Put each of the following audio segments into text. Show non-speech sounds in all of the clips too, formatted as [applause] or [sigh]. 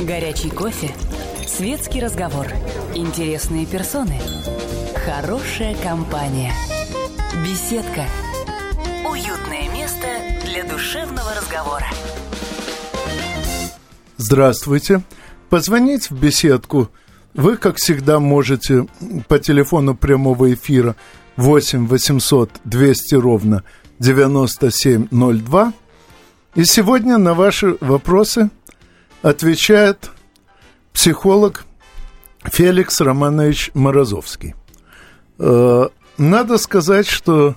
Горячий кофе. Светский разговор. Интересные персоны. Хорошая компания. Беседка. Уютное место для душевного разговора. Здравствуйте. Позвонить в беседку вы, как всегда, можете по телефону прямого эфира 8 800 200 ровно 9702. И сегодня на ваши вопросы отвечает психолог Феликс Романович Морозовский. Э, надо сказать, что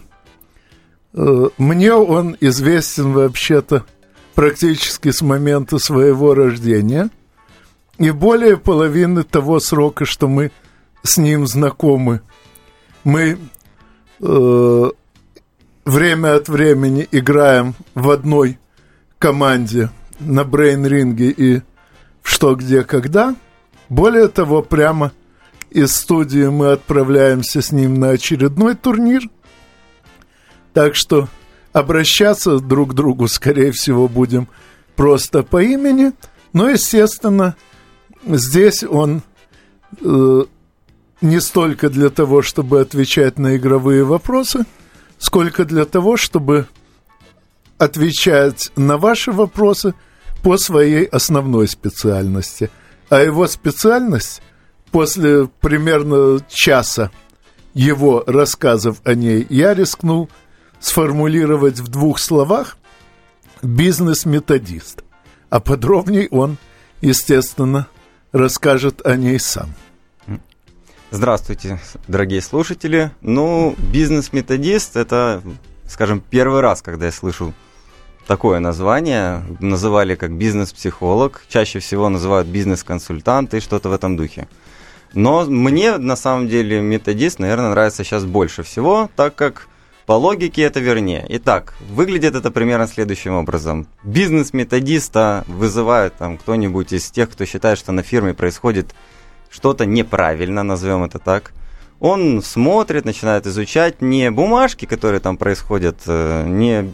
э, мне он известен вообще-то практически с момента своего рождения. И более половины того срока, что мы с ним знакомы, мы э, время от времени играем в одной команде на брейн-ринге и что, где, когда. Более того, прямо из студии мы отправляемся с ним на очередной турнир. Так что обращаться друг к другу, скорее всего, будем просто по имени. Но, естественно, здесь он э, не столько для того, чтобы отвечать на игровые вопросы, сколько для того, чтобы отвечать на ваши вопросы по своей основной специальности. А его специальность после примерно часа его рассказов о ней я рискнул сформулировать в двух словах бизнес-методист. А подробнее он, естественно, расскажет о ней сам. Здравствуйте, дорогие слушатели. Ну, бизнес-методист – это, скажем, первый раз, когда я слышу такое название. Называли как бизнес-психолог. Чаще всего называют бизнес-консультант и что-то в этом духе. Но мне, на самом деле, методист, наверное, нравится сейчас больше всего, так как по логике это вернее. Итак, выглядит это примерно следующим образом. Бизнес-методиста вызывает там кто-нибудь из тех, кто считает, что на фирме происходит что-то неправильно, назовем это так. Он смотрит, начинает изучать не бумажки, которые там происходят, э, не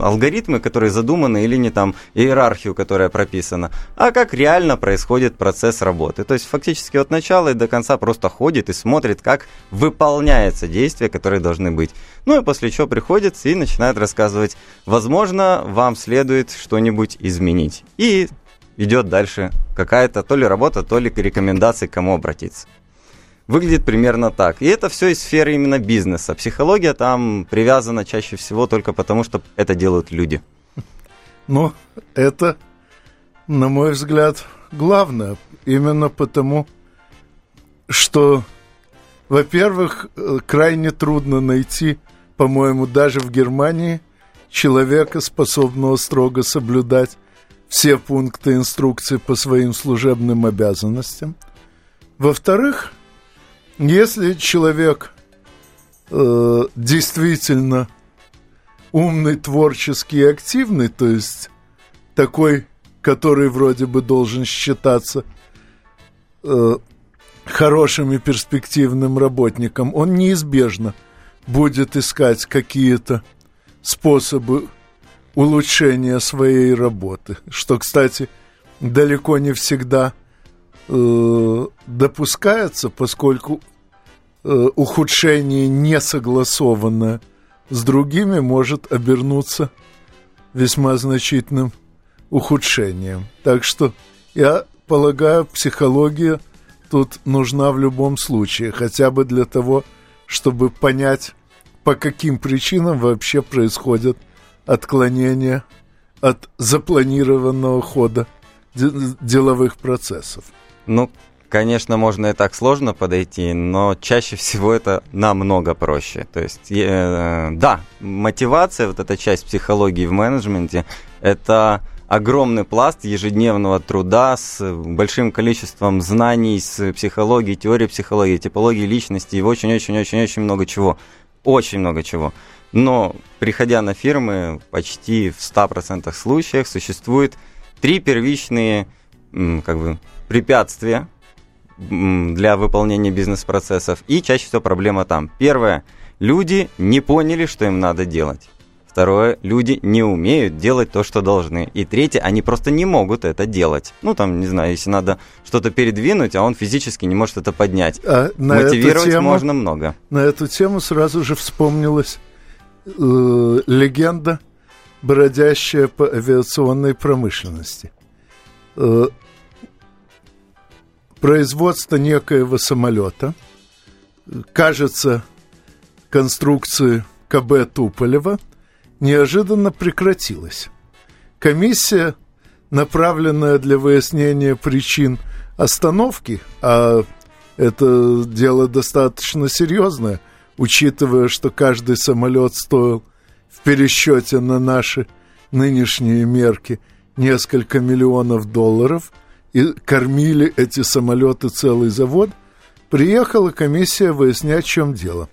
алгоритмы, которые задуманы, или не там иерархию, которая прописана, а как реально происходит процесс работы. То есть фактически от начала и до конца просто ходит и смотрит, как выполняется действия, которые должны быть. Ну и после чего приходит и начинает рассказывать, возможно, вам следует что-нибудь изменить. И идет дальше какая-то то ли работа, то ли рекомендации, к кому обратиться. Выглядит примерно так. И это все из сферы именно бизнеса. Психология там привязана чаще всего только потому, что это делают люди. Ну, это, на мой взгляд, главное. Именно потому, что, во-первых, э, крайне трудно найти, по-моему, даже в Германии человека, способного строго соблюдать все пункты инструкции по своим служебным обязанностям. Во-вторых, если человек э, действительно умный, творческий и активный, то есть такой, который вроде бы должен считаться э, хорошим и перспективным работником, он неизбежно будет искать какие-то способы улучшения своей работы, что, кстати, далеко не всегда э, допускается, поскольку ухудшение не согласованное с другими может обернуться весьма значительным ухудшением. Так что я полагаю, психология тут нужна в любом случае, хотя бы для того, чтобы понять, по каким причинам вообще происходят отклонения от запланированного хода деловых процессов. Ну, конечно, можно и так сложно подойти, но чаще [laughs] всего это намного проще. То есть, э, да, мотивация, вот эта часть психологии в менеджменте, это огромный пласт ежедневного труда с большим количеством знаний, с психологией, теорией психологии, типологии личности и очень-очень-очень-очень много чего. Очень много чего. Но, приходя на фирмы, почти в 100% случаях существует три первичные как бы, препятствия для выполнения бизнес-процессов, и чаще всего проблема там. Первое. Люди не поняли, что им надо делать. Второе, люди не умеют делать то, что должны. И третье, они просто не могут это делать. Ну, там, не знаю, если надо что-то передвинуть, а он физически не может это поднять. А Мотивировать тему, можно много. На эту тему сразу же вспомнилась э, легенда, бродящая по авиационной промышленности. Э, производство некоего самолета, кажется, конструкции КБ Туполева – неожиданно прекратилась. Комиссия, направленная для выяснения причин остановки, а это дело достаточно серьезное, учитывая, что каждый самолет стоил в пересчете на наши нынешние мерки несколько миллионов долларов, и кормили эти самолеты целый завод, приехала комиссия выяснять, в чем дело.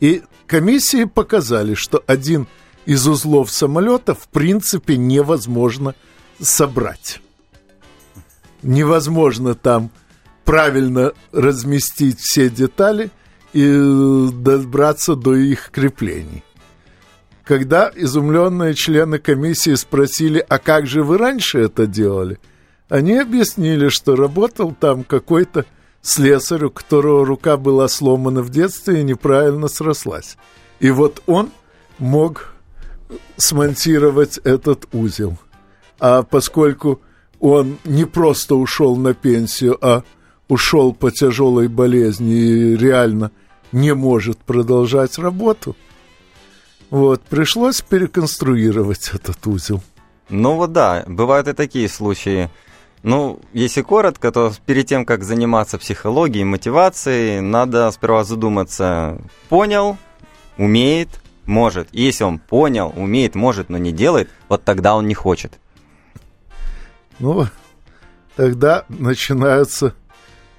И комиссии показали, что один из узлов самолета в принципе невозможно собрать. Невозможно там правильно разместить все детали и добраться до их креплений. Когда изумленные члены комиссии спросили, а как же вы раньше это делали, они объяснили, что работал там какой-то слесарь, у которого рука была сломана в детстве и неправильно срослась. И вот он мог смонтировать этот узел. А поскольку он не просто ушел на пенсию, а ушел по тяжелой болезни и реально не может продолжать работу, вот, пришлось переконструировать этот узел. Ну вот да, бывают и такие случаи. Ну, если коротко, то перед тем, как заниматься психологией, мотивацией, надо сперва задуматься, понял, умеет, может. И если он понял, умеет, может, но не делает, вот тогда он не хочет. Ну, тогда начинается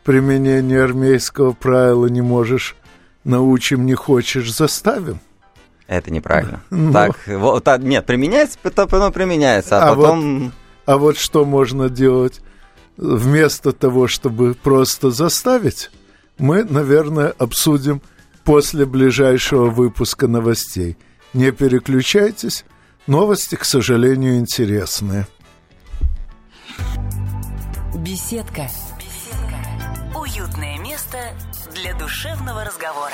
применение армейского правила «не можешь, научим, не хочешь, заставим». Это неправильно. Но... Так, вот, так, нет, применяется, потом применяется, а, а потом... Вот а вот что можно делать вместо того, чтобы просто заставить, мы, наверное, обсудим после ближайшего выпуска новостей. Не переключайтесь, новости, к сожалению, интересные. Беседка. Беседка. Уютное место для душевного разговора.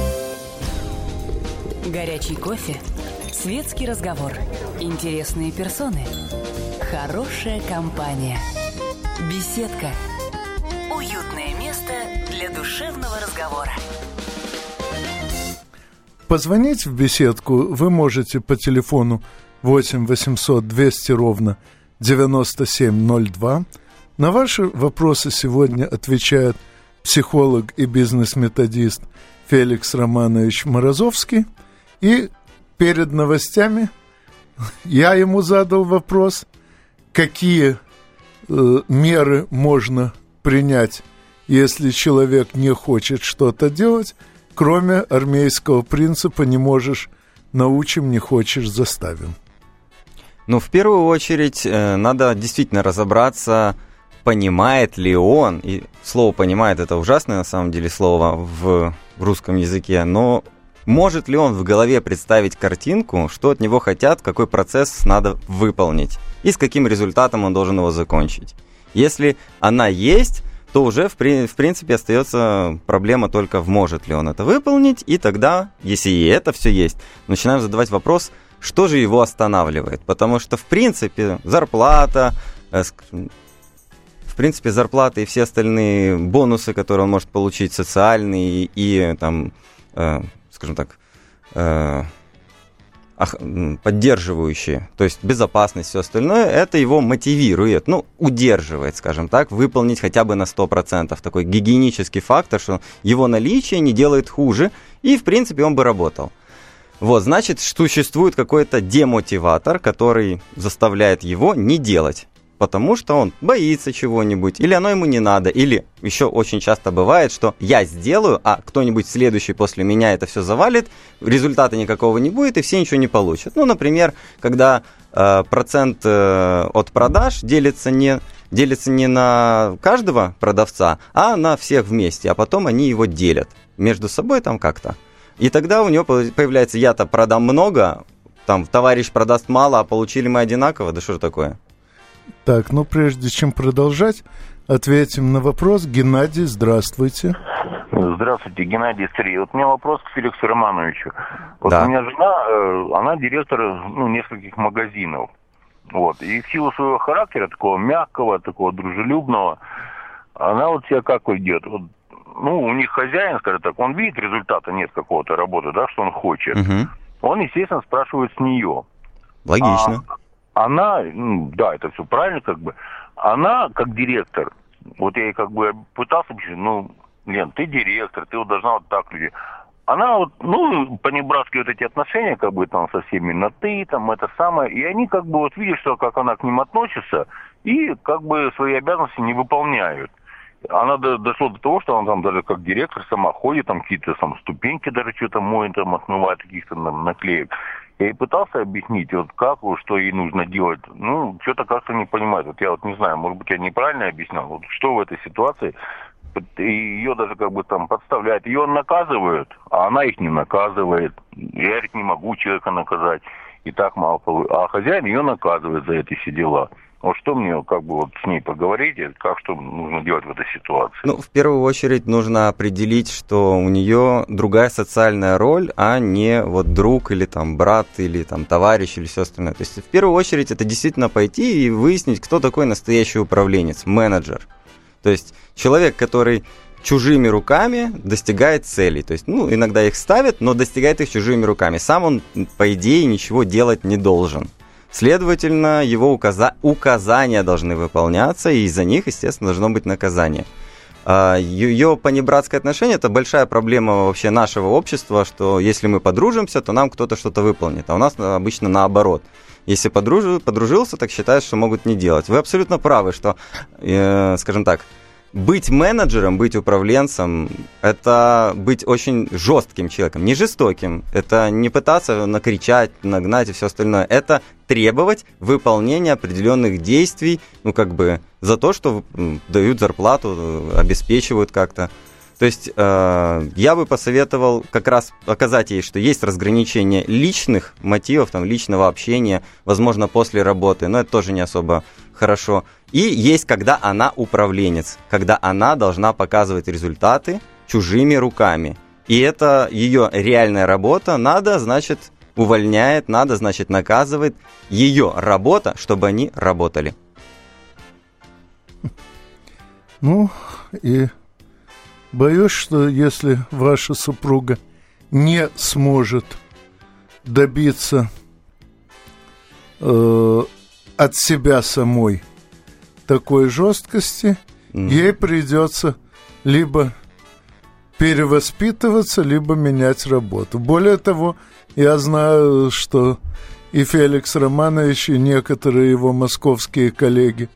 Горячий кофе Светский разговор. Интересные персоны. Хорошая компания. Беседка. Уютное место для душевного разговора. Позвонить в беседку вы можете по телефону 8 800 200 ровно 9702. На ваши вопросы сегодня отвечает психолог и бизнес-методист Феликс Романович Морозовский и перед новостями я ему задал вопрос, какие э, меры можно принять, если человек не хочет что-то делать, кроме армейского принципа «не можешь, научим, не хочешь, заставим». Ну, в первую очередь, э, надо действительно разобраться, понимает ли он, и слово «понимает» это ужасное на самом деле слово в русском языке, но может ли он в голове представить картинку, что от него хотят, какой процесс надо выполнить и с каким результатом он должен его закончить? Если она есть, то уже в, в принципе остается проблема только в может ли он это выполнить, и тогда, если и это все есть, начинаем задавать вопрос, что же его останавливает, потому что в принципе зарплата, э, в принципе зарплата и все остальные бонусы, которые он может получить, социальные и, и там э, скажем так, э, поддерживающие, то есть безопасность, все остальное, это его мотивирует, ну, удерживает, скажем так, выполнить хотя бы на 100%. Такой гигиенический фактор, что его наличие не делает хуже, и, в принципе, он бы работал. Вот, значит, существует какой-то демотиватор, который заставляет его не делать потому что он боится чего-нибудь, или оно ему не надо, или еще очень часто бывает, что я сделаю, а кто-нибудь следующий после меня это все завалит, результата никакого не будет, и все ничего не получат. Ну, например, когда э, процент э, от продаж делится не делится не на каждого продавца, а на всех вместе, а потом они его делят между собой там как-то. И тогда у него появляется, я-то продам много, там товарищ продаст мало, а получили мы одинаково, да что же такое? Так, ну прежде чем продолжать, ответим на вопрос. Геннадий, здравствуйте. Здравствуйте, Геннадий Стрий. Вот у меня вопрос к Феликсу Романовичу. Вот да. у меня жена, э, она директор ну, нескольких магазинов. Вот. И в силу своего характера, такого мягкого, такого дружелюбного, она вот себя как ведет? Вот, ну, у них хозяин, скажем так, он видит результата нет какого-то работы, да, что он хочет. Угу. Он, естественно, спрашивает с нее. Логично. А, она, ну, да, это все правильно, как бы, она как директор, вот я ей как бы пытался ну, Лен, ты директор, ты вот должна вот так люди. Она вот, ну, понебратски вот эти отношения, как бы там со всеми на ты, там это самое, и они как бы вот видят, что как она к ним относится, и как бы свои обязанности не выполняют. Она до, дошло до того, что она там даже как директор сама ходит, там какие-то там ступеньки даже что-то моет, там отмывает каких-то там, наклеек. Я ей пытался объяснить, вот как, что ей нужно делать. Ну, что-то как-то не понимает. Вот я вот не знаю, может быть, я неправильно объяснял. Вот что в этой ситуации? И ее даже как бы там подставляют. Ее наказывают, а она их не наказывает. Я говорит, не могу человека наказать. И так мало А хозяин ее наказывает за эти все дела. Вот что мне, как бы, вот с ней поговорить, как что нужно делать в этой ситуации? Ну, в первую очередь нужно определить, что у нее другая социальная роль, а не вот друг или там брат или там товарищ или все остальное. То есть в первую очередь это действительно пойти и выяснить, кто такой настоящий управленец, менеджер. То есть человек, который чужими руками достигает целей. То есть, ну, иногда их ставят, но достигает их чужими руками. Сам он, по идее, ничего делать не должен. Следовательно, его указа- указания должны выполняться, и за них, естественно, должно быть наказание. А, Ее понебратское отношение – это большая проблема вообще нашего общества, что если мы подружимся, то нам кто-то что-то выполнит, а у нас обычно наоборот. Если подружил, подружился, так считают, что могут не делать. Вы абсолютно правы, что, э, скажем так, быть менеджером, быть управленцем, это быть очень жестким человеком, не жестоким. Это не пытаться накричать, нагнать и все остальное. Это требовать выполнения определенных действий, ну как бы за то, что дают зарплату, обеспечивают как-то. То есть э, я бы посоветовал как раз показать ей, что есть разграничение личных мотивов, там, личного общения, возможно, после работы, но это тоже не особо хорошо. И есть, когда она управленец, когда она должна показывать результаты чужими руками. И это ее реальная работа, надо, значит, увольняет, надо, значит, наказывает. Ее работа, чтобы они работали. [laughs] Ну, и боюсь, что если ваша супруга не сможет добиться э, от себя самой такой жесткости, mm. ей придется либо перевоспитываться, либо менять работу. Более того, я знаю, что и Феликс Романович, и некоторые его московские коллеги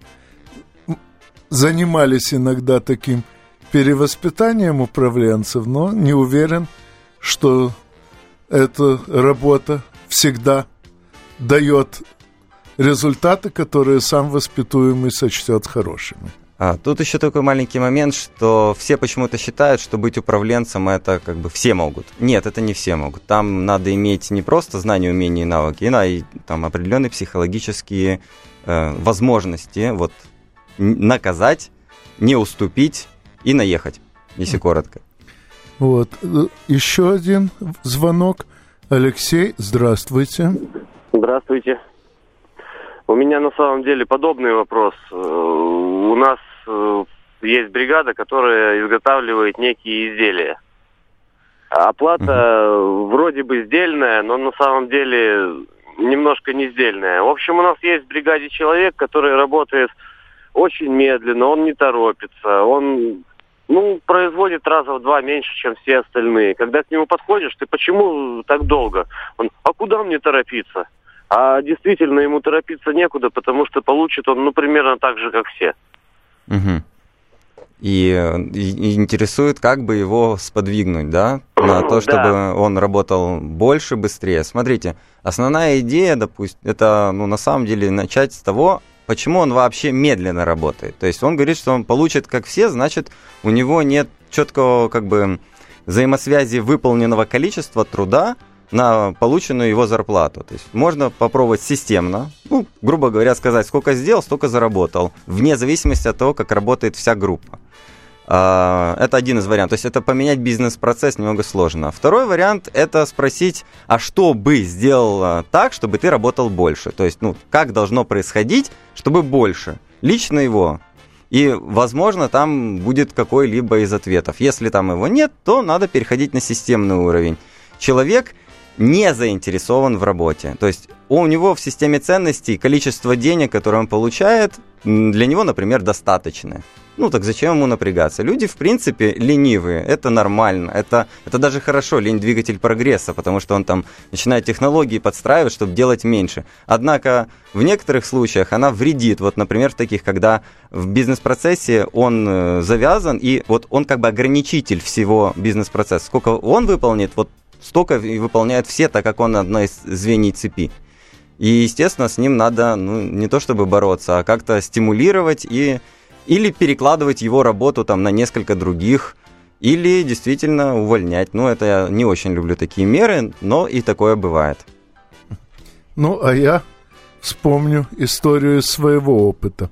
занимались иногда таким перевоспитанием управленцев, но не уверен, что эта работа всегда дает результаты, которые сам воспитуемый сочтет хорошими. А, тут еще такой маленький момент, что все почему-то считают, что быть управленцем это как бы все могут. Нет, это не все могут. Там надо иметь не просто знания, умения и навыки, а и там определенные психологические э, возможности вот наказать, не уступить и наехать, если коротко. Вот. Э, еще один звонок. Алексей, здравствуйте. Здравствуйте. У меня на самом деле подобный вопрос. Э, у нас э, есть бригада, которая изготавливает некие изделия. Оплата угу. вроде бы сдельная, но на самом деле немножко не сдельная. В общем, у нас есть в бригаде человек, который работает очень медленно, он не торопится, он ну, производит раза в два меньше, чем все остальные. Когда к нему подходишь, ты почему так долго? Он, а куда мне торопиться? А действительно ему торопиться некуда, потому что получит он, ну, примерно так же, как все. Угу. И, и интересует, как бы его сподвигнуть, да, на [clears throat] то, чтобы да. он работал больше, быстрее. Смотрите, основная идея, допустим, это, ну, на самом деле, начать с того, почему он вообще медленно работает. То есть он говорит, что он получит, как все, значит, у него нет четкого, как бы, взаимосвязи выполненного количества труда на полученную его зарплату. То есть можно попробовать системно, ну, грубо говоря, сказать, сколько сделал, столько заработал, вне зависимости от того, как работает вся группа. А, это один из вариантов. То есть это поменять бизнес-процесс немного сложно. Второй вариант – это спросить, а что бы сделал так, чтобы ты работал больше? То есть, ну, как должно происходить, чтобы больше? Лично его. И, возможно, там будет какой-либо из ответов. Если там его нет, то надо переходить на системный уровень. Человек – не заинтересован в работе. То есть у него в системе ценностей количество денег, которое он получает, для него, например, достаточно. Ну так зачем ему напрягаться? Люди, в принципе, ленивые, это нормально, это, это даже хорошо, лень двигатель прогресса, потому что он там начинает технологии подстраивать, чтобы делать меньше. Однако в некоторых случаях она вредит, вот, например, в таких, когда в бизнес-процессе он э, завязан, и вот он как бы ограничитель всего бизнес-процесса. Сколько он выполнит, вот столько и выполняет все, так как он одно из звеньев цепи. И, естественно, с ним надо ну, не то чтобы бороться, а как-то стимулировать и или перекладывать его работу там на несколько других, или действительно увольнять. Ну, это я не очень люблю такие меры, но и такое бывает. Ну, а я вспомню историю своего опыта.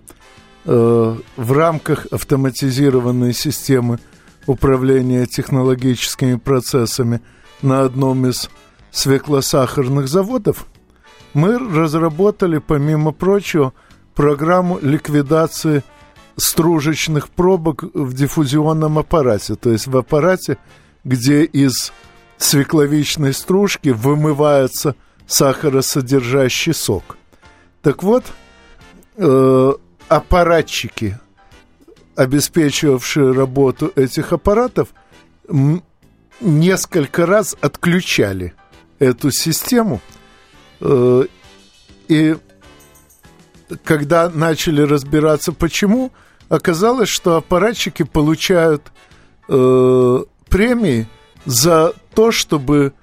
Э, в рамках автоматизированной системы управления технологическими процессами – на одном из свеклосахарных заводов, мы разработали, помимо прочего, программу ликвидации стружечных пробок в диффузионном аппарате, то есть в аппарате, где из свекловичной стружки вымывается сахаросодержащий сок. Так вот, э, аппаратчики, обеспечивавшие работу этих аппаратов, несколько раз отключали эту систему. Э, и когда начали разбираться, почему, оказалось, что аппаратчики получают э, премии за то, чтобы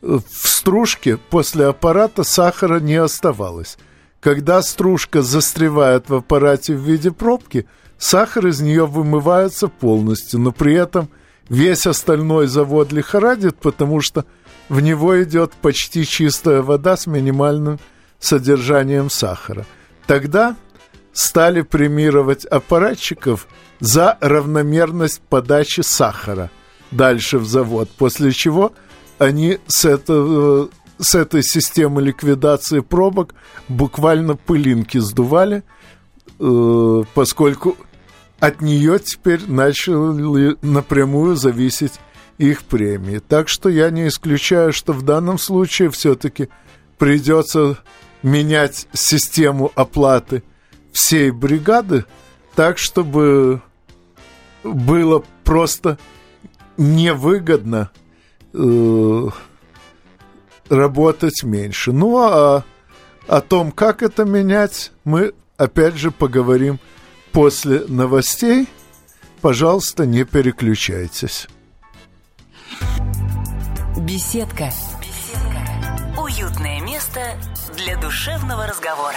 в стружке после аппарата сахара не оставалось. Когда стружка застревает в аппарате в виде пробки, сахар из нее вымывается полностью, но при этом Весь остальной завод лихорадит, потому что в него идет почти чистая вода с минимальным содержанием сахара. Тогда стали премировать аппаратчиков за равномерность подачи сахара дальше в завод, после чего они с, этого, с этой системы ликвидации пробок буквально пылинки сдували, э, поскольку от нее теперь начали напрямую зависеть их премии. Так что я не исключаю, что в данном случае все-таки придется менять систему оплаты всей бригады так, чтобы было просто невыгодно э, работать меньше. Ну а о том, как это менять, мы опять же поговорим после новостей. Пожалуйста, не переключайтесь. Беседка. Беседка. Уютное место для душевного разговора.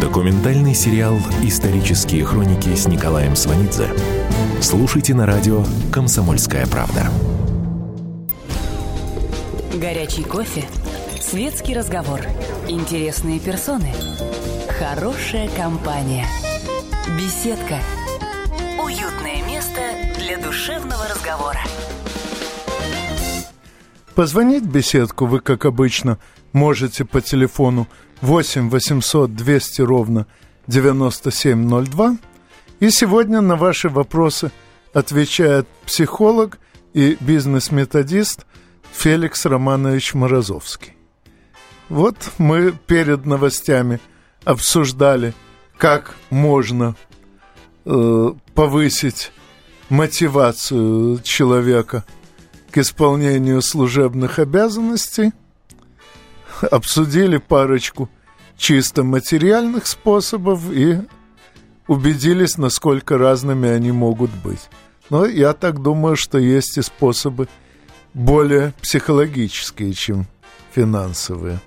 Документальный сериал «Исторические хроники» с Николаем Сванидзе. Слушайте на радио «Комсомольская правда». Горячий кофе, Светский разговор. Интересные персоны. Хорошая компания. Беседка. Уютное место для душевного разговора. Позвонить в беседку вы, как обычно, можете по телефону 8 800 200 ровно 9702. И сегодня на ваши вопросы отвечает психолог и бизнес-методист Феликс Романович Морозовский. Вот мы перед новостями обсуждали, как можно э, повысить мотивацию человека к исполнению служебных обязанностей, обсудили парочку чисто материальных способов и убедились, насколько разными они могут быть. Но я так думаю, что есть и способы более психологические, чем финансовые.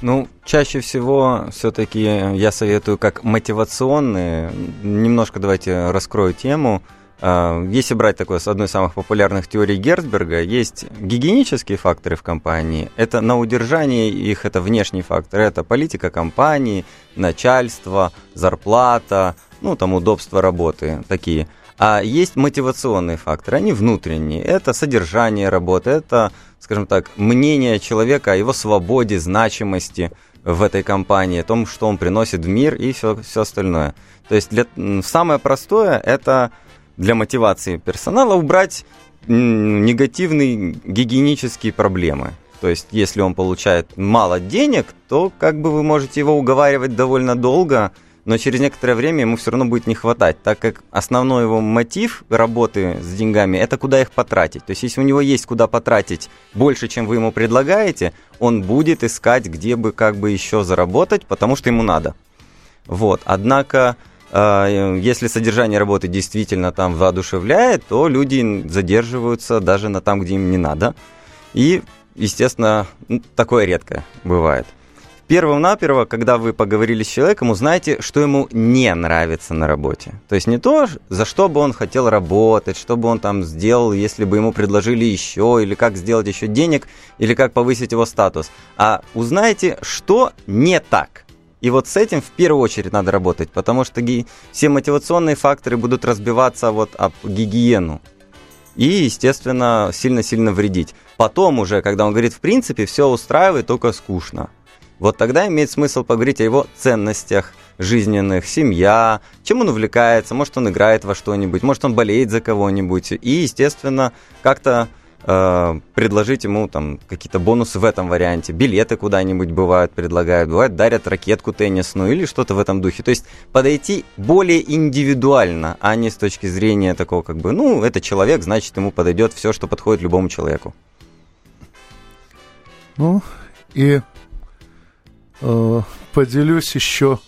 Ну, чаще всего все-таки я советую как мотивационные. Немножко давайте раскрою тему. А, если брать такое с одной из самых популярных теорий Герцберга, есть гигиенические факторы в компании. Это на удержание их, это внешние факторы. Это политика компании, начальство, зарплата, ну, там удобство работы, такие. А есть мотивационные факторы, они внутренние. Это содержание работы, это, скажем так, мнение человека о его свободе, значимости в этой компании, о том, что он приносит в мир и все, все остальное. То есть для, самое простое – это для мотивации персонала убрать негативные гигиенические проблемы. То есть, если он получает мало денег, то как бы вы можете его уговаривать довольно долго, но через некоторое время ему все равно будет не хватать, так как основной его мотив работы с деньгами – это куда их потратить. То есть, если у него есть куда потратить больше, чем вы ему предлагаете, он будет искать, где бы как бы еще заработать, потому что ему надо. Вот. Однако, если содержание работы действительно там воодушевляет, то люди задерживаются даже на там, где им не надо. И, естественно, такое редко бывает – Первым-наперво, когда вы поговорили с человеком, узнайте, что ему не нравится на работе. То есть не то, за что бы он хотел работать, что бы он там сделал, если бы ему предложили еще, или как сделать еще денег, или как повысить его статус. А узнайте, что не так. И вот с этим в первую очередь надо работать, потому что ги- все мотивационные факторы будут разбиваться вот об гигиену. И, естественно, сильно-сильно вредить. Потом уже, когда он говорит, в принципе, все устраивает, только скучно вот тогда имеет смысл поговорить о его ценностях жизненных, семья, чем он увлекается, может он играет во что-нибудь, может он болеет за кого-нибудь, и, естественно, как-то э, предложить ему там какие-то бонусы в этом варианте, билеты куда-нибудь бывают предлагают, бывает дарят ракетку теннисную или что-то в этом духе. То есть подойти более индивидуально, а не с точки зрения такого как бы, ну, это человек, значит, ему подойдет все, что подходит любому человеку. Ну, и Э, поделюсь еще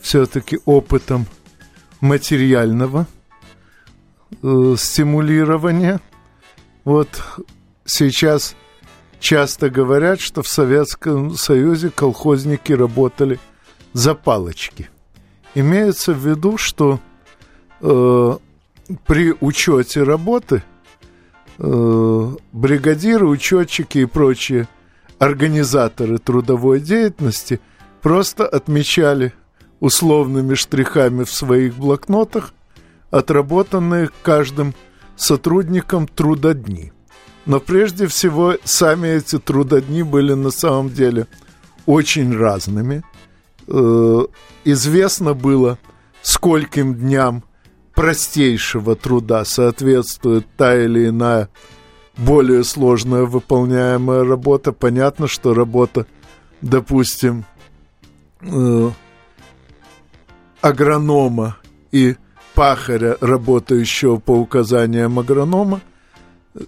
все-таки опытом материального э, стимулирования. Вот сейчас часто говорят, что в Советском Союзе колхозники работали за палочки. Имеется в виду, что э, при учете работы э, бригадиры, учетчики и прочие организаторы трудовой деятельности просто отмечали условными штрихами в своих блокнотах отработанные каждым сотрудником трудодни. Но прежде всего сами эти трудодни были на самом деле очень разными. Э, известно было, скольким дням простейшего труда соответствует та или иная более сложная выполняемая работа. Понятно, что работа, допустим, э, агронома и пахаря, работающего по указаниям агронома,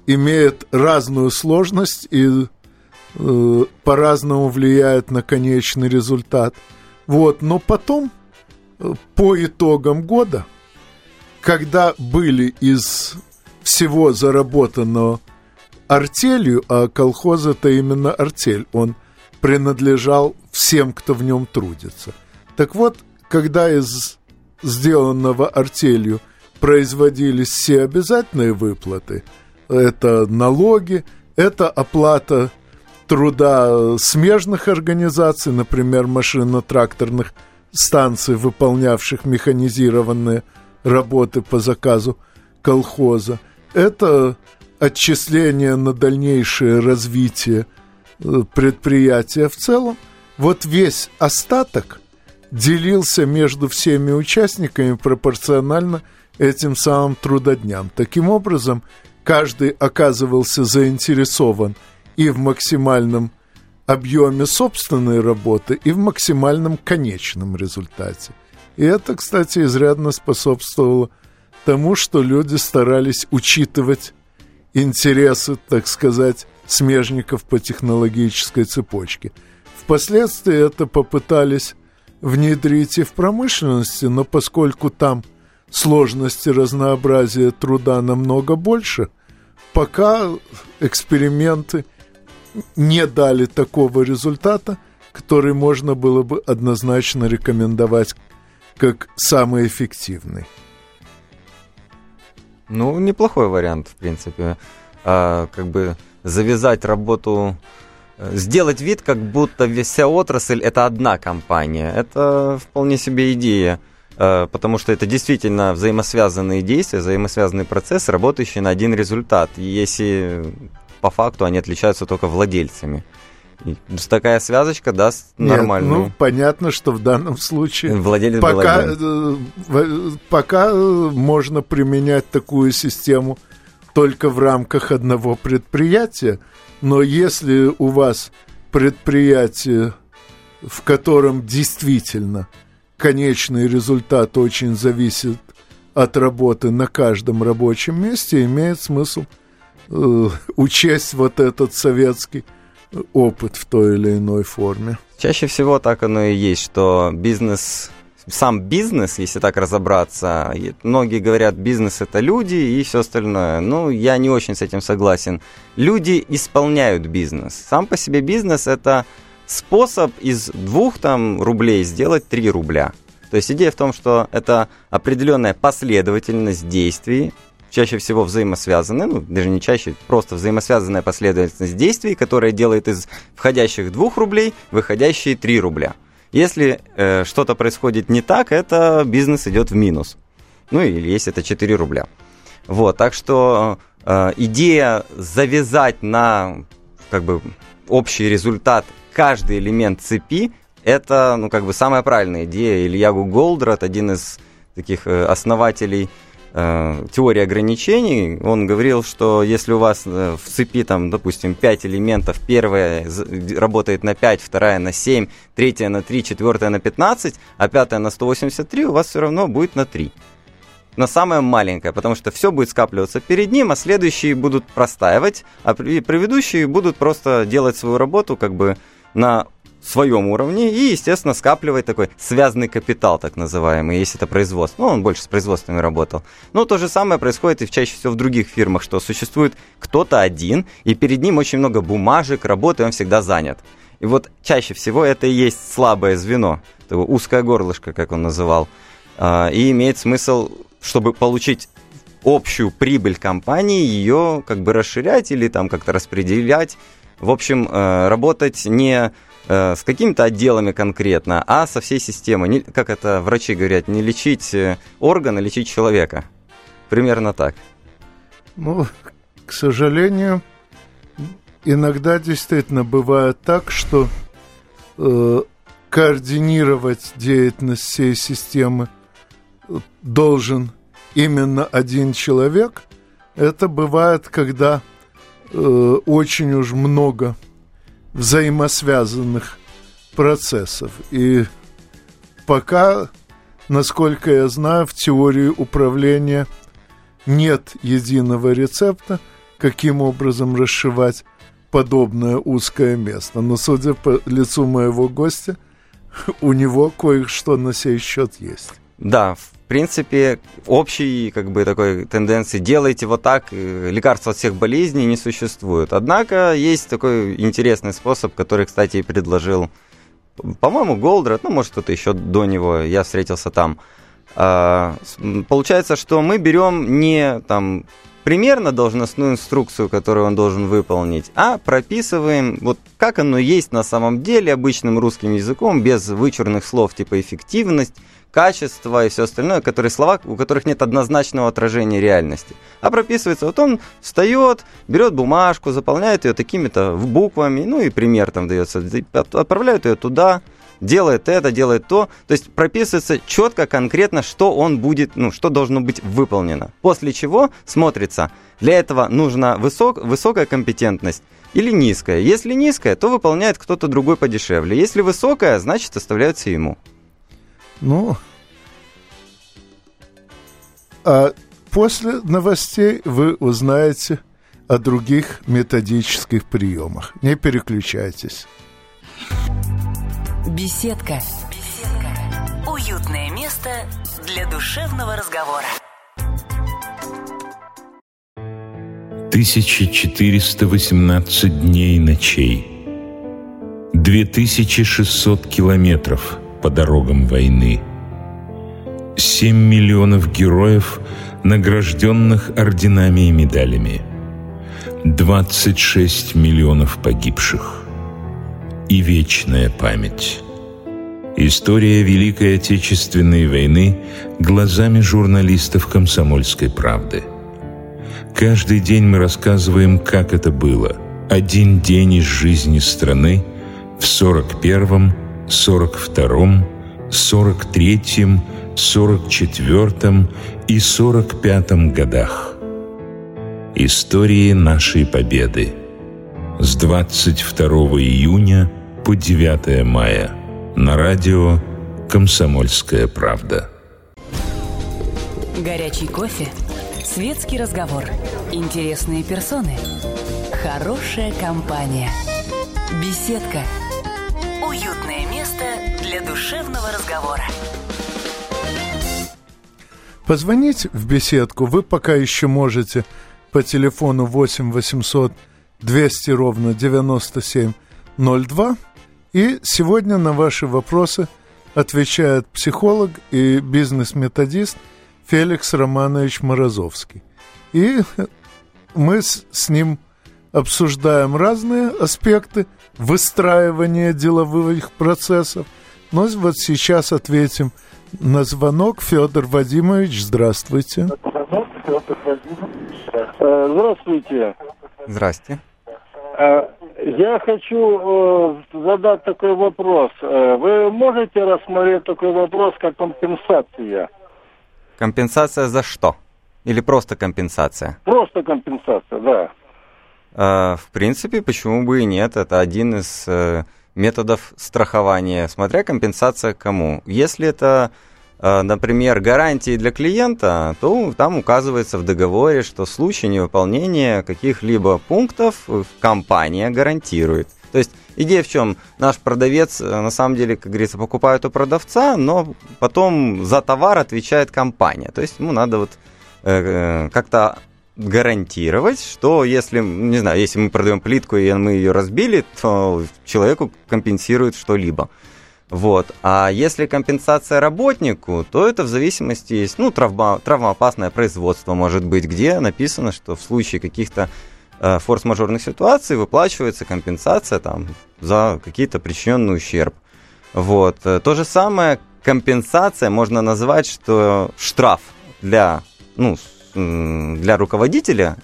имеет разную сложность и э, по-разному влияет на конечный результат. Вот, но потом, э, по итогам года, когда были из всего заработанного артелью, а колхоз это именно артель. Он принадлежал всем, кто в нем трудится. Так вот, когда из сделанного артелью производились все обязательные выплаты, это налоги, это оплата труда смежных организаций, например, машино-тракторных станций, выполнявших механизированные работы по заказу колхоза. Это отчисление на дальнейшее развитие э, предприятия в целом. Вот весь остаток делился между всеми участниками пропорционально этим самым трудодням. Таким образом, каждый оказывался заинтересован и в максимальном объеме собственной работы, и в максимальном конечном результате. И это, кстати, изрядно способствовало тому, что люди старались учитывать интересы, так сказать, смежников по технологической цепочке. Впоследствии это попытались внедрить и в промышленности, но поскольку там сложности разнообразия труда намного больше, пока эксперименты не дали такого результата, который можно было бы однозначно рекомендовать как самый эффективный. Ну, неплохой вариант, в принципе. А, как бы завязать работу, сделать вид, как будто вся отрасль это одна компания. Это вполне себе идея. А, потому что это действительно взаимосвязанные действия, взаимосвязанный процесс, работающий на один результат. И если по факту они отличаются только владельцами. И такая связочка даст Нет, нормальную. Ну, понятно, что в данном случае Владелец пока, э, пока э, можно применять такую систему только в рамках одного предприятия, но если у вас предприятие, в котором действительно конечный результат очень зависит от работы на каждом рабочем месте, имеет смысл э, учесть вот этот советский опыт в той или иной форме. Чаще всего так оно и есть, что бизнес, сам бизнес, если так разобраться, многие говорят, бизнес это люди и все остальное. Ну, я не очень с этим согласен. Люди исполняют бизнес. Сам по себе бизнес это способ из двух там рублей сделать три рубля. То есть идея в том, что это определенная последовательность действий, чаще всего взаимосвязаны, ну, даже не чаще, просто взаимосвязанная последовательность действий, которая делает из входящих 2 рублей выходящие 3 рубля. Если э, что-то происходит не так, это бизнес идет в минус. Ну, или если это 4 рубля. Вот, так что э, идея завязать на как бы общий результат каждый элемент цепи, это, ну, как бы самая правильная идея. Илья Голдрат, один из таких э, основателей э, теории ограничений, он говорил, что если у вас э, в цепи, там, допустим, 5 элементов, первая работает на 5, вторая на 7, третья на 3, четвертая на 15, а пятая на 183, у вас все равно будет на 3 на самое маленькое, потому что все будет скапливаться перед ним, а следующие будут простаивать, а предыдущие будут просто делать свою работу как бы на своем уровне и, естественно, скапливать такой связанный капитал, так называемый, если это производство. Ну, он больше с производствами работал. Но то же самое происходит и чаще всего в других фирмах, что существует кто-то один, и перед ним очень много бумажек, работы, он всегда занят. И вот чаще всего это и есть слабое звено, узкое горлышко, как он называл. А, и имеет смысл, чтобы получить общую прибыль компании, ее как бы расширять или там как-то распределять. В общем, э, работать не с какими-то отделами конкретно, а со всей системой. Как это врачи говорят, не лечить э, орган, а лечить человека. Примерно так. Ну, к сожалению, иногда действительно бывает так, что э, координировать деятельность всей системы э, должен именно один человек. Это бывает, когда э, очень уж много взаимосвязанных процессов. И пока, насколько я знаю, в теории управления нет единого рецепта, каким образом расшивать подобное узкое место. Но, судя по лицу моего гостя, [laughs] у него кое-что на сей счет есть. Да, принципе, общей как бы такой тенденции делайте вот так, э, лекарства от всех болезней не существует. Однако есть такой интересный способ, который, кстати, и предложил, по-моему, Голдрат, ну, может, кто-то еще до него, я встретился там. А, получается, что мы берем не там примерно должностную инструкцию, которую он должен выполнить, а прописываем вот как оно есть на самом деле обычным русским языком, без вычурных слов типа эффективность, качество и все остальное, которые слова, у которых нет однозначного отражения реальности. А прописывается, вот он встает, берет бумажку, заполняет ее такими-то буквами, ну и пример там дается, отправляют ее туда, делает это, делает то. То есть прописывается четко, конкретно, что он будет, ну, что должно быть выполнено. После чего смотрится, для этого нужна высок, высокая компетентность или низкая. Если низкая, то выполняет кто-то другой подешевле. Если высокая, значит оставляется ему. Ну, а после новостей вы узнаете о других методических приемах. Не переключайтесь. Беседка. Беседка. Уютное место для душевного разговора. 1418 дней и ночей. 2600 километров по дорогам войны. 7 миллионов героев, награжденных орденами и медалями. 26 миллионов погибших и вечная память. История Великой Отечественной войны глазами журналистов «Комсомольской правды». Каждый день мы рассказываем, как это было. Один день из жизни страны в 41-м, 42-м, 43-м, 44-м и 45-м годах. Истории нашей победы. С 22 июня по 9 мая на радио «Комсомольская правда». Горячий кофе, светский разговор, интересные персоны, хорошая компания, беседка, уютное место для душевного разговора. Позвонить в беседку вы пока еще можете по телефону 8 800 200 ровно 9702 и сегодня на ваши вопросы отвечает психолог и бизнес-методист Феликс Романович Морозовский. И мы с, ним обсуждаем разные аспекты выстраивания деловых процессов. Но вот сейчас ответим на звонок. Федор Вадимович, здравствуйте. Здравствуйте. Здрасте. Э, я хочу э, задать такой вопрос. Э, вы можете рассмотреть такой вопрос, как компенсация? Компенсация за что? Или просто компенсация? Просто компенсация, да. В принципе, почему бы и нет? Это один из методов страхования, смотря компенсация кому. Если это Э, например, гарантии для клиента, то там указывается в договоре, что в случае невыполнения каких-либо пунктов компания гарантирует. То есть идея в чем? Наш продавец, э, на самом деле, как говорится, покупает у продавца, но потом за товар отвечает компания. То есть ему надо вот э, как-то гарантировать, что если, не знаю, если мы продаем плитку и мы ее разбили, то человеку компенсирует что-либо. Вот. А если компенсация работнику, то это в зависимости есть, ну, травма, травмоопасное производство может быть, где написано, что в случае каких-то э, форс-мажорных ситуаций выплачивается компенсация там за какие-то причиненный ущерб. Вот. То же самое компенсация можно назвать, что штраф для, ну, для руководителя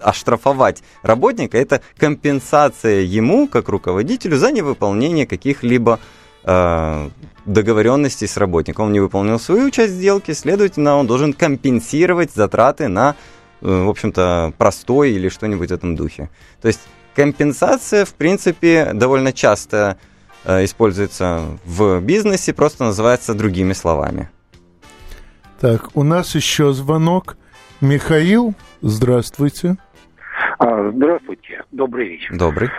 оштрафовать работника, это компенсация ему, как руководителю, за невыполнение каких-либо Э, договоренности с работником. Он не выполнил свою часть сделки, следовательно, он должен компенсировать затраты на, э, в общем-то, простой или что-нибудь в этом духе. То есть компенсация, в принципе, довольно часто э, используется в бизнесе, просто называется другими словами. Так, у нас еще звонок. Михаил, здравствуйте. А, здравствуйте, добрый вечер. Добрый.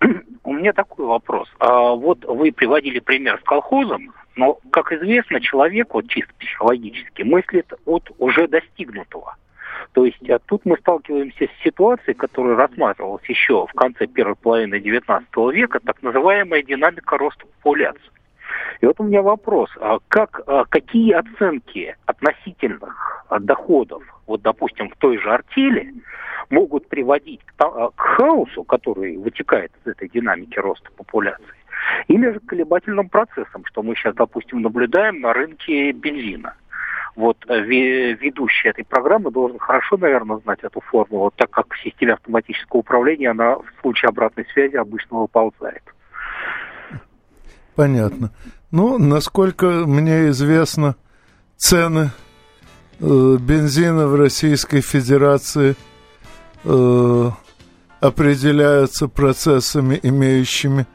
[clears throat] У меня такой вопрос. А вот вы приводили пример с колхозом, но, как известно, человек вот чисто психологически мыслит от уже достигнутого. То есть а тут мы сталкиваемся с ситуацией, которая рассматривалась еще в конце первой половины XIX века, так называемая динамика роста популяции. И вот у меня вопрос, а как, а какие оценки относительных доходов, вот, допустим, в той же артели, могут приводить к, к хаосу, который вытекает из этой динамики роста популяции, или же к колебательным процессам, что мы сейчас, допустим, наблюдаем на рынке бензина вот э, ведущий этой программы должен хорошо, наверное, знать эту формулу, так как в системе автоматического управления она в случае обратной связи обычно выползает. Понятно. Ну, насколько мне известно, цены э, бензина в Российской Федерации э, определяются процессами, имеющими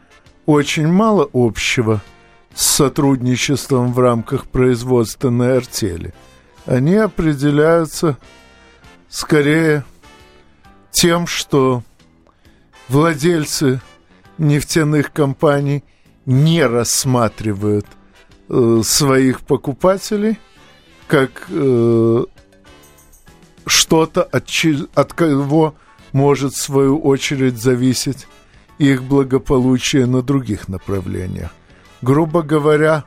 очень мало общего – с сотрудничеством в рамках производственной артели. Они определяются скорее тем, что владельцы нефтяных компаний не рассматривают э, своих покупателей как э, что-то, от, от кого может в свою очередь зависеть их благополучие на других направлениях. Грубо говоря,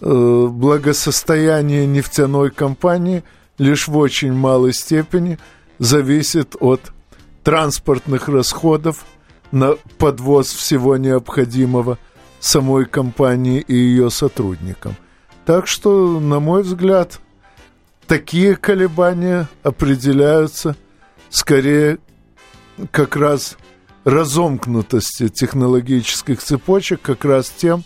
э, благосостояние нефтяной компании лишь в очень малой степени зависит от транспортных расходов на подвоз всего необходимого самой компании и ее сотрудникам. Так что, на мой взгляд, такие колебания определяются скорее как раз разомкнутостью технологических цепочек, как раз тем,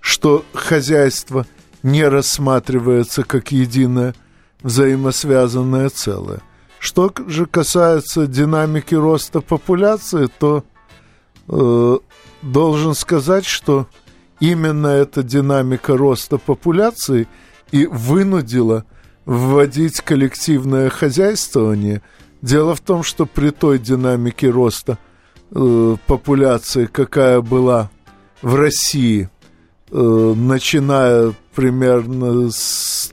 что хозяйство не рассматривается как единое взаимосвязанное целое. Что же касается динамики роста популяции, то э, должен сказать, что именно эта динамика роста популяции и вынудила вводить коллективное хозяйствование. Дело в том, что при той динамике роста э, популяции, какая была в России Э, начиная примерно с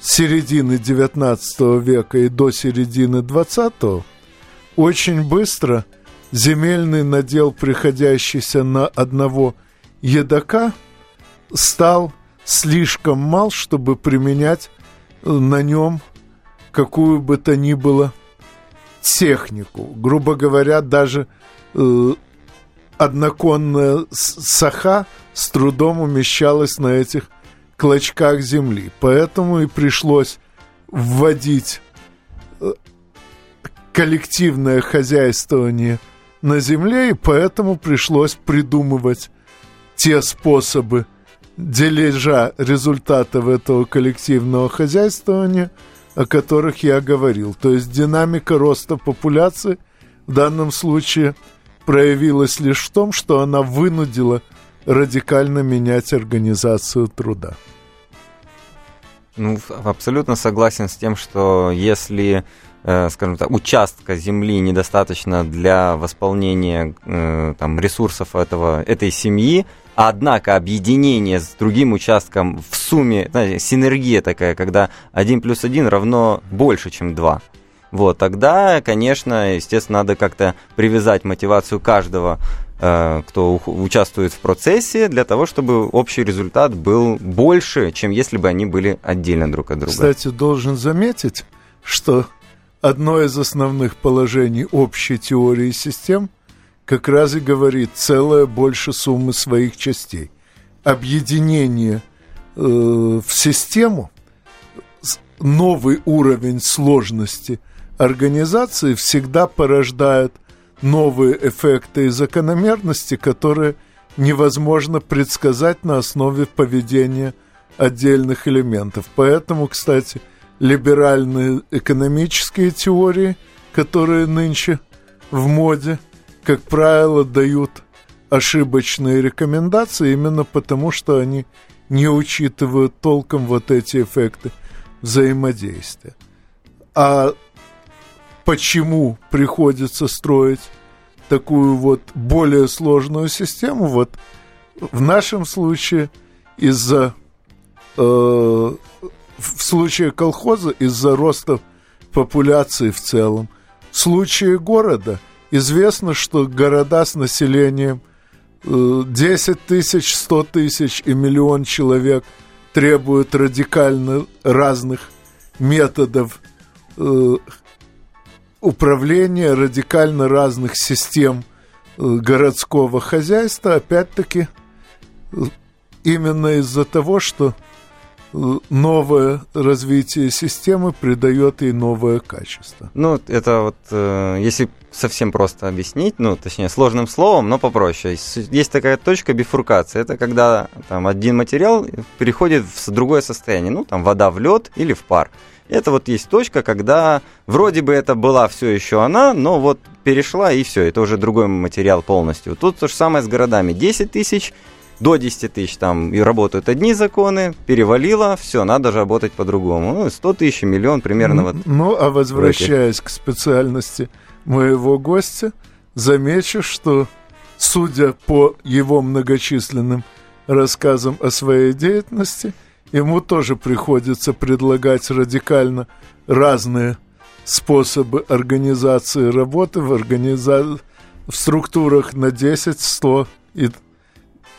середины 19 века и до середины 20 очень быстро земельный надел, приходящийся на одного едока, стал слишком мал, чтобы применять э, на нем какую бы то ни было технику. Грубо говоря, даже э, одноконная саха с трудом умещалась на этих клочках земли. Поэтому и пришлось вводить э, коллективное хозяйствование на земле, и поэтому пришлось придумывать те способы дележа результатов этого коллективного хозяйствования, о которых я говорил. То есть динамика роста популяции в данном случае – проявилась лишь в том, что она вынудила радикально менять организацию труда. Ну, абсолютно согласен с тем, что если, скажем так, участка земли недостаточно для восполнения э, там, ресурсов этого, этой семьи, однако объединение с другим участком в сумме, знаете, синергия такая, когда 1 плюс 1 равно больше, чем 2 вот, тогда, конечно, естественно, надо как-то привязать мотивацию каждого, э, кто участвует в процессе, для того, чтобы общий результат был больше, чем если бы они были отдельно друг от друга. Кстати, должен заметить, что одно из основных положений общей теории систем как раз и говорит целое больше суммы своих частей. Объединение э, в систему, новый уровень сложности – организации всегда порождают новые эффекты и закономерности, которые невозможно предсказать на основе поведения отдельных элементов. Поэтому, кстати, либеральные экономические теории, которые нынче в моде, как правило, дают ошибочные рекомендации именно потому, что они не учитывают толком вот эти эффекты взаимодействия. А почему приходится строить такую вот более сложную систему. Вот в нашем случае из-за э, в случае колхоза из-за роста популяции в целом. В случае города известно, что города с населением 10 тысяч, 100 тысяч и миллион человек требуют радикально разных методов э, управления, радикально разных систем э, городского хозяйства, опять-таки, э, именно из-за того, что новое развитие системы придает ей новое качество. Ну, это вот, э, если совсем просто объяснить, ну, точнее, сложным словом, но попроще. Есть такая точка бифуркации. Это когда там один материал переходит в другое состояние. Ну, там вода в лед или в пар. Это вот есть точка, когда вроде бы это была все еще она, но вот перешла и все, это уже другой материал полностью. Тут то же самое с городами. 10 тысяч до 10 тысяч там и работают одни законы, перевалило, все, надо работать по-другому. Ну, 100 тысяч, миллион примерно. Вот ну, а возвращаясь к специальности моего гостя, замечу, что, судя по его многочисленным рассказам о своей деятельности, ему тоже приходится предлагать радикально разные способы организации работы в, организа... в структурах на 10, 100 и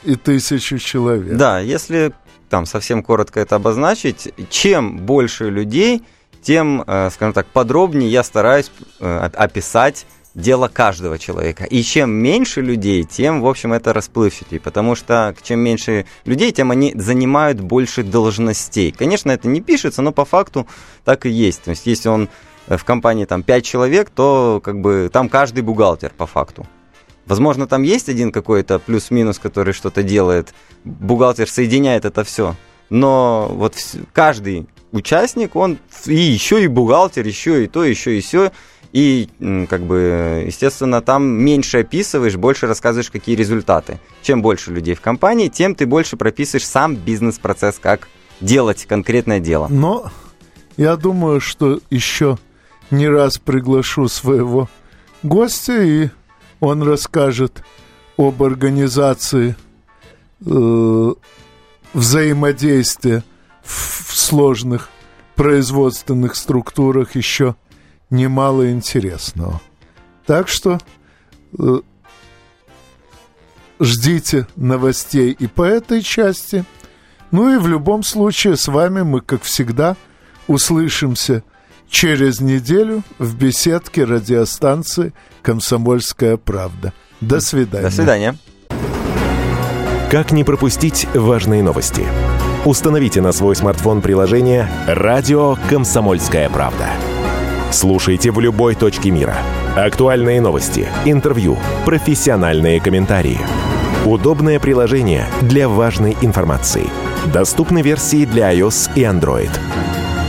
и тысячу человек. Да, если там совсем коротко это обозначить, чем больше людей, тем, э, скажем так, подробнее я стараюсь э, описать дело каждого человека. И чем меньше людей, тем, в общем, это расплывчатее. Потому что чем меньше людей, тем они занимают больше должностей. Конечно, это не пишется, но по факту так и есть. То есть, если он э, в компании там 5 человек, то как бы там каждый бухгалтер по факту. Возможно, там есть один какой-то плюс-минус, который что-то делает. Бухгалтер соединяет это все. Но вот каждый участник, он и еще и бухгалтер, еще и то, еще и все. И, как бы, естественно, там меньше описываешь, больше рассказываешь, какие результаты. Чем больше людей в компании, тем ты больше прописываешь сам бизнес-процесс, как делать конкретное дело. Но я думаю, что еще не раз приглашу своего гостя и он расскажет об организации э, взаимодействия в, сложных производственных структурах еще немало интересного. Так что э, ждите новостей и по этой части. Ну и в любом случае с вами мы, как всегда, услышимся через неделю в беседке радиостанции «Комсомольская правда». До свидания. До свидания. Как не пропустить важные новости? Установите на свой смартфон приложение «Радио Комсомольская правда». Слушайте в любой точке мира. Актуальные новости, интервью, профессиональные комментарии. Удобное приложение для важной информации. Доступны версии для iOS и Android –